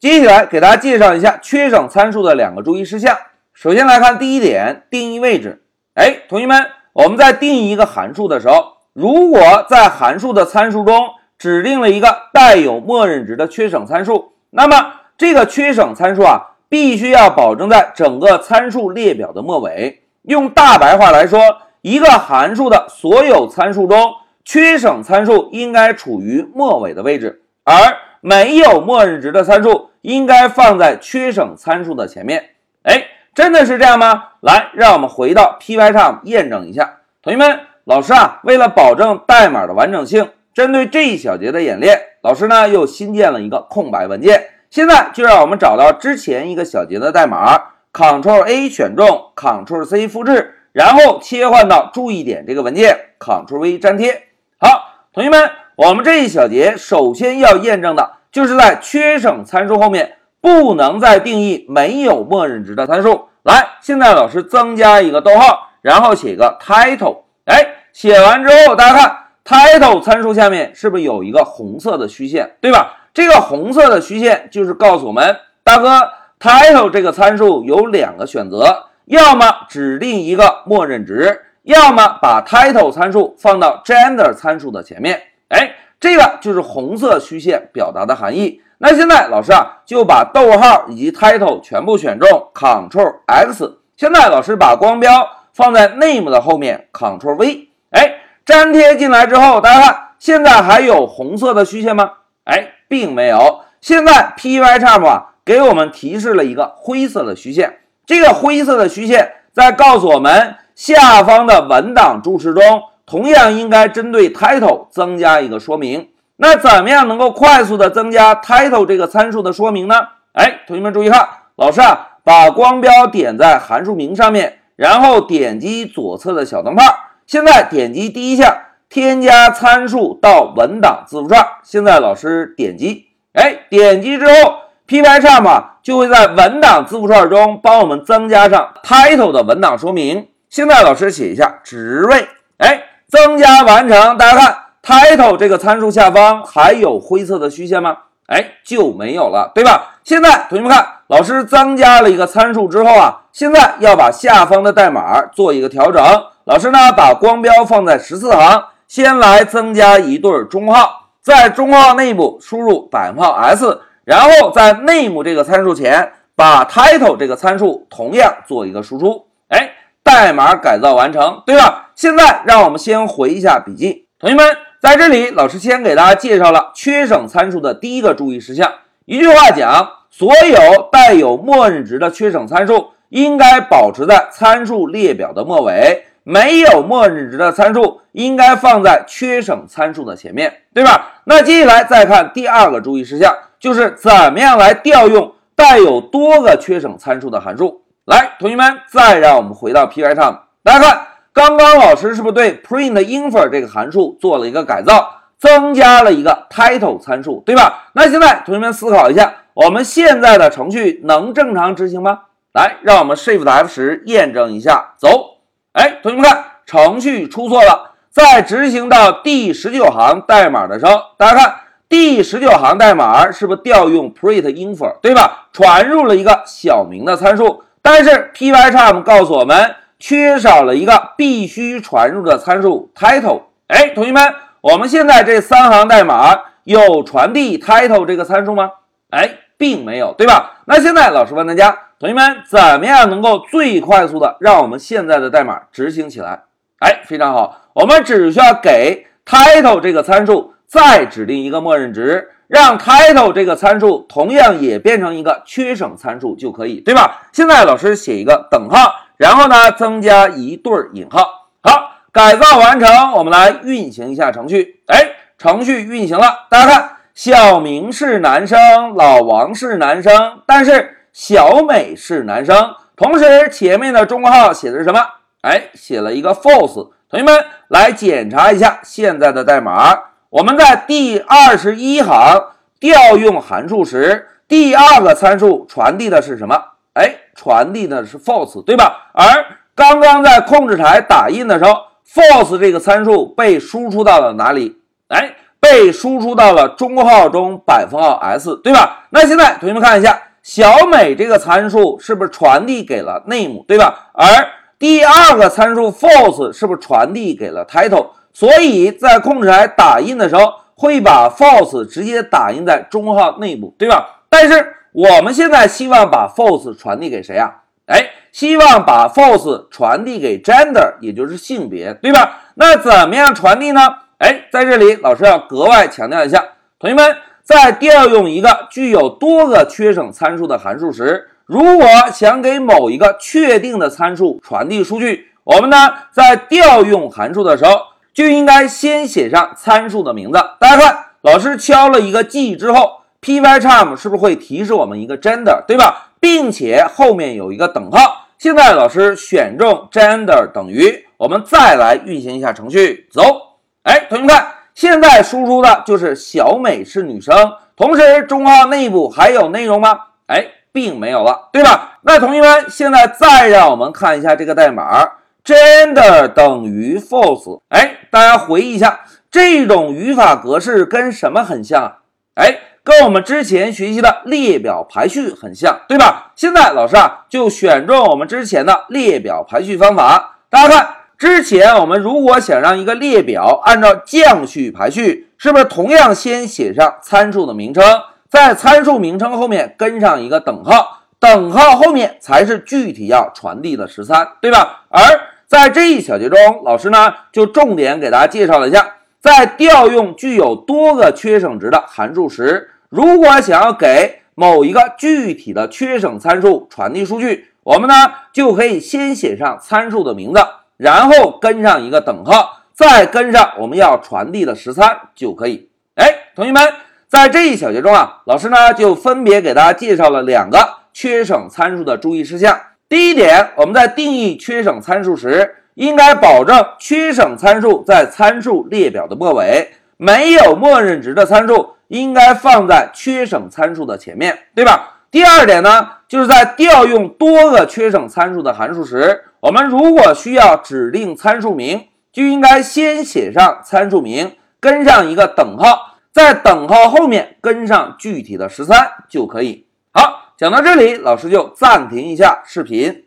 接下来给大家介绍一下缺省参数的两个注意事项。首先来看第一点，定义位置。哎，同学们，我们在定义一个函数的时候，如果在函数的参数中指定了一个带有默认值的缺省参数，那么这个缺省参数啊，必须要保证在整个参数列表的末尾。用大白话来说，一个函数的所有参数中，缺省参数应该处于末尾的位置，而没有默认值的参数应该放在缺省参数的前面。哎。真的是这样吗？来，让我们回到 P Y 上验证一下。同学们，老师啊，为了保证代码的完整性，针对这一小节的演练，老师呢又新建了一个空白文件。现在就让我们找到之前一个小节的代码，Ctrl A 选中，Ctrl C 复制，然后切换到注意点这个文件，Ctrl V 粘贴。好，同学们，我们这一小节首先要验证的就是在缺省参数后面不能再定义没有默认值的参数。来，现在老师增加一个逗号，然后写个 title。哎，写完之后，大家看 title 参数下面是不是有一个红色的虚线，对吧？这个红色的虚线就是告诉我们，大哥，title 这个参数有两个选择，要么指定一个默认值，要么把 title 参数放到 gender 参数的前面。哎，这个就是红色虚线表达的含义。那现在老师啊就把逗号以及 title 全部选中，Ctrl X。现在老师把光标放在 name 的后面，Ctrl V。哎，粘贴进来之后，大家看，现在还有红色的虚线吗？哎，并没有。现在 Pycharm 啊给我们提示了一个灰色的虚线，这个灰色的虚线在告诉我们，下方的文档注释中同样应该针对 title 增加一个说明。那怎么样能够快速的增加 title 这个参数的说明呢？哎，同学们注意看，老师啊，把光标点在函数名上面，然后点击左侧的小灯泡。现在点击第一项，添加参数到文档字符串。现在老师点击，哎，点击之后，Pycharm 就会在文档字符串中帮我们增加上 title 的文档说明。现在老师写一下职位，哎，增加完成，大家看。title 这个参数下方还有灰色的虚线吗？哎，就没有了，对吧？现在同学们看，老师增加了一个参数之后啊，现在要把下方的代码做一个调整。老师呢，把光标放在十四行，先来增加一对中号，在中号内部输入百分号 s，然后在 name 这个参数前把 title 这个参数同样做一个输出。哎，代码改造完成，对吧？现在让我们先回一下笔记，同学们。在这里，老师先给大家介绍了缺省参数的第一个注意事项。一句话讲，所有带有默认值的缺省参数应该保持在参数列表的末尾，没有默认值的参数应该放在缺省参数的前面，对吧？那接下来再看第二个注意事项，就是怎么样来调用带有多个缺省参数的函数。来，同学们，再让我们回到 Pycharm，大家看。刚刚老师是不是对 print_info 这个函数做了一个改造，增加了一个 title 参数，对吧？那现在同学们思考一下，我们现在的程序能正常执行吗？来，让我们 Shift F 十验证一下，走。哎，同学们看，程序出错了，在执行到第十九行代码的时候，大家看第十九行代码是不是调用 print_info，对吧？传入了一个小明的参数，但是 Pycharm 告诉我们。缺少了一个必须传入的参数 title。哎，同学们，我们现在这三行代码有传递 title 这个参数吗？哎，并没有，对吧？那现在老师问大家，同学们怎么样能够最快速的让我们现在的代码执行起来？哎，非常好，我们只需要给 title 这个参数再指定一个默认值，让 title 这个参数同样也变成一个缺省参数就可以，对吧？现在老师写一个等号。然后呢，增加一对引号。好，改造完成，我们来运行一下程序。哎，程序运行了。大家看，小明是男生，老王是男生，但是小美是男生。同时，前面的中括号写的是什么？哎，写了一个 false。同学们来检查一下现在的代码。我们在第二十一行调用函数时，第二个参数传递的是什么？哎，传递的是 false，对吧？而刚刚在控制台打印的时候，false 这个参数被输出到了哪里？哎，被输出到了中号中百分号 s，对吧？那现在同学们看一下，小美这个参数是不是传递给了 name，对吧？而第二个参数 false 是不是传递给了 title？所以在控制台打印的时候，会把 false 直接打印在中号内部，对吧？但是我们现在希望把 false 传递给谁啊？哎，希望把 false 传递给 gender，也就是性别，对吧？那怎么样传递呢？哎，在这里老师要格外强调一下，同学们在调用一个具有多个缺省参数的函数时，如果想给某一个确定的参数传递数据，我们呢在调用函数的时候。就应该先写上参数的名字。大家看，老师敲了一个 G 之后，Pycharm 是不是会提示我们一个 gender，对吧？并且后面有一个等号。现在老师选中 gender 等于，我们再来运行一下程序，走。哎，同学们看，现在输出的就是小美是女生，同时中号内部还有内容吗？哎，并没有了，对吧？那同学们现在再让我们看一下这个代码。gender 等于 false，哎，大家回忆一下，这种语法格式跟什么很像啊？哎，跟我们之前学习的列表排序很像，对吧？现在老师啊，就选中我们之前的列表排序方法。大家看，之前我们如果想让一个列表按照降序排序，是不是同样先写上参数的名称，在参数名称后面跟上一个等号，等号后面才是具体要传递的十三，对吧？而在这一小节中，老师呢就重点给大家介绍了一下，在调用具有多个缺省值的函数时，如果想要给某一个具体的缺省参数传递数据，我们呢就可以先写上参数的名字，然后跟上一个等号，再跟上我们要传递的实参就可以。哎，同学们，在这一小节中啊，老师呢就分别给大家介绍了两个缺省参数的注意事项。第一点，我们在定义缺省参数时，应该保证缺省参数在参数列表的末尾，没有默认值的参数应该放在缺省参数的前面，对吧？第二点呢，就是在调用多个缺省参数的函数时，我们如果需要指定参数名，就应该先写上参数名，跟上一个等号，在等号后面跟上具体的十三就可以。好。讲到这里，老师就暂停一下视频。